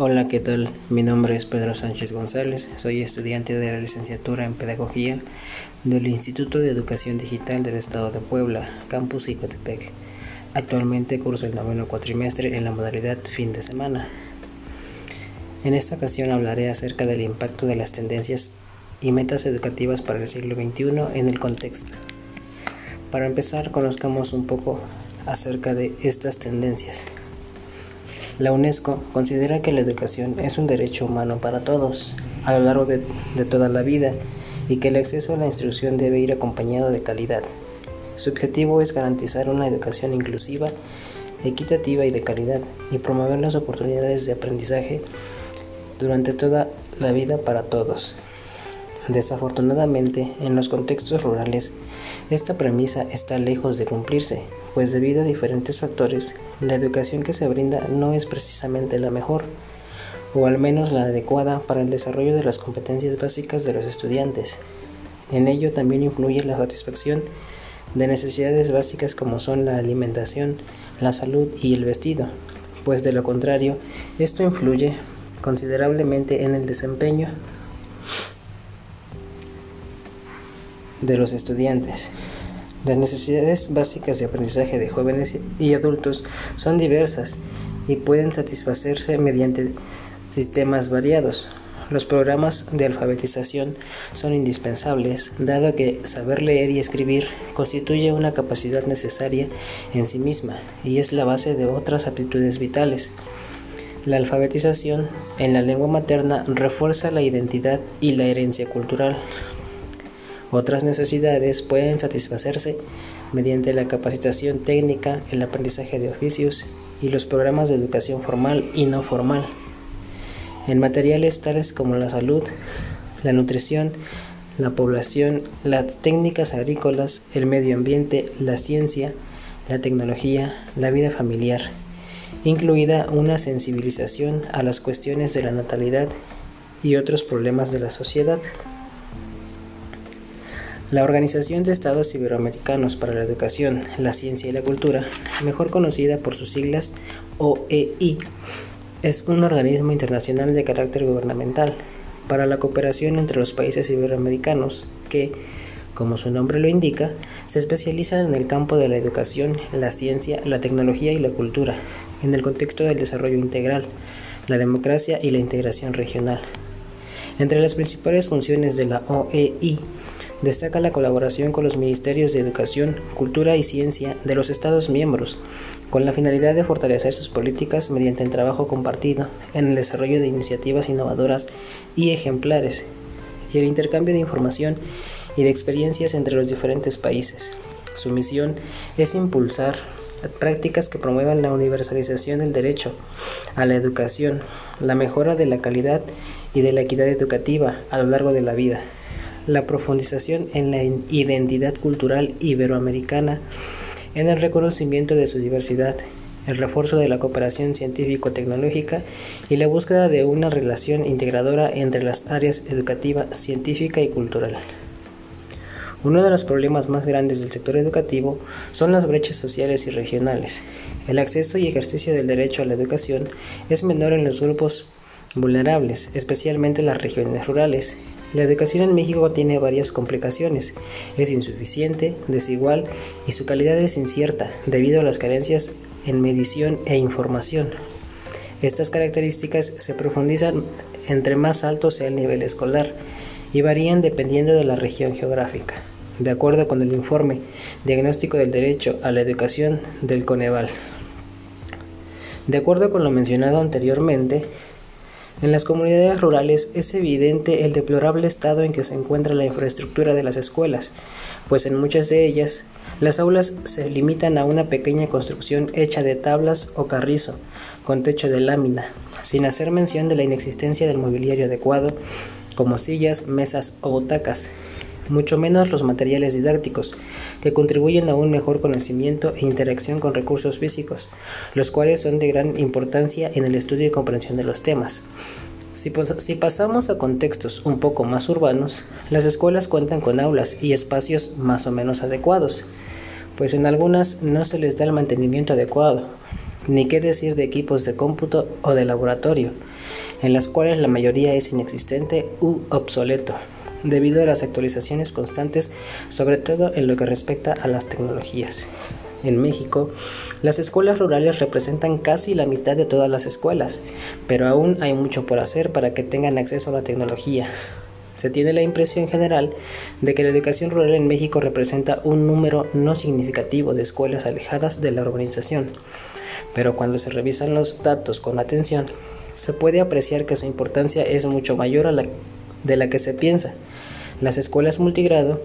Hola, ¿qué tal? Mi nombre es Pedro Sánchez González, soy estudiante de la licenciatura en Pedagogía del Instituto de Educación Digital del Estado de Puebla, Campus Icotepec. Actualmente curso el noveno cuatrimestre en la modalidad fin de semana. En esta ocasión hablaré acerca del impacto de las tendencias y metas educativas para el siglo XXI en el contexto. Para empezar, conozcamos un poco acerca de estas tendencias. La UNESCO considera que la educación es un derecho humano para todos a lo largo de, toda la vida y que el acceso a la instrucción debe ir acompañado de calidad. Su objetivo es garantizar una educación inclusiva, equitativa y de calidad y promover las oportunidades de aprendizaje durante toda la vida para todos. Desafortunadamente, en los contextos rurales, esta premisa está lejos de cumplirse, pues debido a diferentes factores, la educación que se brinda no es precisamente la mejor, o al menos la adecuada para el desarrollo de las competencias básicas de los estudiantes. En ello también influye la satisfacción de necesidades básicas como son la alimentación, la salud y el vestido, pues de lo contrario, esto influye considerablemente en el desempeño de los estudiantes. Las necesidades básicas de aprendizaje de jóvenes y adultos son diversas y pueden satisfacerse mediante sistemas variados. Los programas de alfabetización son indispensables, dado que saber leer y escribir constituye una capacidad necesaria en sí misma y es la base de otras aptitudes vitales. La alfabetización en la lengua materna refuerza la identidad y la herencia cultural, otras necesidades pueden satisfacerse mediante la capacitación técnica, el aprendizaje de oficios y los programas de educación formal y no formal. En materiales tales como la salud, la nutrición, la población, las técnicas agrícolas, el medio ambiente, la ciencia, la tecnología, la vida familiar, incluida una sensibilización a las cuestiones de la natalidad y otros problemas de la sociedad. La Organización de Estados Iberoamericanos para la Educación, la Ciencia y la Cultura, mejor conocida por sus siglas OEI, es un organismo internacional de carácter gubernamental para la cooperación entre los países iberoamericanos que, como su nombre lo indica, se especializa en el campo de la educación, la ciencia, la tecnología y la cultura, en el contexto del desarrollo integral, la democracia y la integración regional. Entre las principales funciones de la OEI Destaca la colaboración con los Ministerios de Educación, Cultura y Ciencia de los Estados miembros, con la finalidad de fortalecer sus políticas mediante el trabajo compartido en el desarrollo de iniciativas innovadoras y ejemplares, y el intercambio de información y de experiencias entre los diferentes países. Su misión es impulsar prácticas que promuevan la universalización del derecho a la educación, la mejora de la calidad y de la equidad educativa a lo largo de la vida la profundización en la identidad cultural iberoamericana, en el reconocimiento de su diversidad, el refuerzo de la cooperación científico-tecnológica y la búsqueda de una relación integradora entre las áreas educativa, científica y cultural. Uno de los problemas más grandes del sector educativo son las brechas sociales y regionales. El acceso y ejercicio del derecho a la educación es menor en los grupos vulnerables, especialmente en las regiones rurales, la educación en México tiene varias complicaciones. Es insuficiente, desigual y su calidad es incierta debido a las carencias en medición e información. Estas características se profundizan entre más alto sea el nivel escolar y varían dependiendo de la región geográfica, de acuerdo con el informe Diagnóstico del Derecho a la Educación del Coneval. De acuerdo con lo mencionado anteriormente, en las comunidades rurales es evidente el deplorable estado en que se encuentra la infraestructura de las escuelas, pues en muchas de ellas las aulas se limitan a una pequeña construcción hecha de tablas o carrizo, con techo de lámina, sin hacer mención de la inexistencia del mobiliario adecuado, como sillas, mesas o butacas, mucho menos los materiales didácticos, que contribuyen a un mejor conocimiento e interacción con recursos físicos, los cuales son de gran importancia en el estudio y comprensión de los temas. Si, pasamos a contextos un poco más urbanos, las escuelas cuentan con aulas y espacios más o menos adecuados, pues en algunas no se les da el mantenimiento adecuado, ni qué decir de equipos de cómputo o de laboratorio, en las cuales la mayoría es inexistente u obsoleto, debido a las actualizaciones constantes, sobre todo en lo que respecta a las tecnologías. En México, las escuelas rurales representan casi la mitad de todas las escuelas, pero aún hay mucho por hacer para que tengan acceso a la tecnología. Se tiene la impresión general de que la educación rural en México representa un número no significativo de escuelas alejadas de la urbanización, pero cuando se revisan los datos con atención, se puede apreciar que su importancia es mucho mayor a la de la que se piensa. Las escuelas multigrado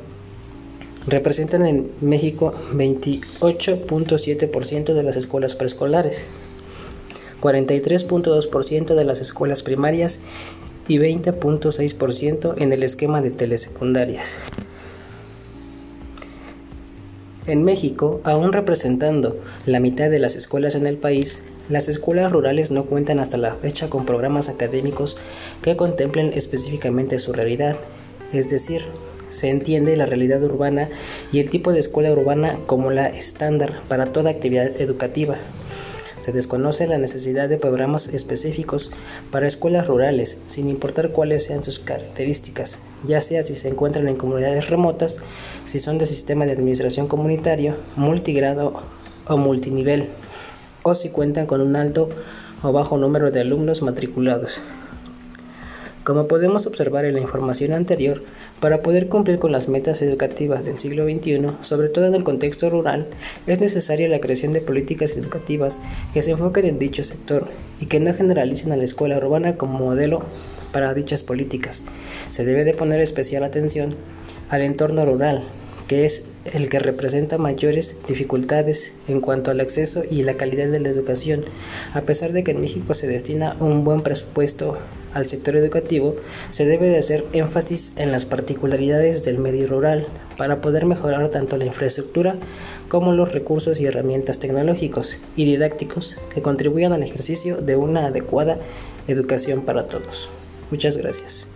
representan en México 28.7% de las escuelas preescolares, 43.2% de las escuelas primarias y 20.6% en el esquema de telesecundarias. En México, aún representando la mitad de las escuelas en el país, las escuelas rurales no cuentan hasta la fecha con programas académicos que contemplen específicamente su realidad, es decir, se entiende la realidad urbana y el tipo de escuela urbana como la estándar para toda actividad educativa. Se desconoce la necesidad de programas específicos para escuelas rurales, sin importar cuáles sean sus características, ya sea si se encuentran en comunidades remotas, si son de sistema de administración comunitario, multigrado o multinivel, o si cuentan con un alto o bajo número de alumnos matriculados. Como podemos observar en la información anterior, para poder cumplir con las metas educativas del siglo XXI, sobre todo en el contexto rural, es necesaria la creación de políticas educativas que se enfoquen en dicho sector y que no generalicen a la escuela urbana como modelo para dichas políticas. Se debe de poner especial atención al entorno rural, que es el que representa mayores dificultades en cuanto al acceso y la calidad de la educación. A pesar de que en México se destina un buen presupuesto al sector educativo, se debe de hacer énfasis en las particularidades del medio rural para poder mejorar tanto la infraestructura como los recursos y herramientas tecnológicos y didácticos que contribuyan al ejercicio de una adecuada educación para todos. Muchas gracias.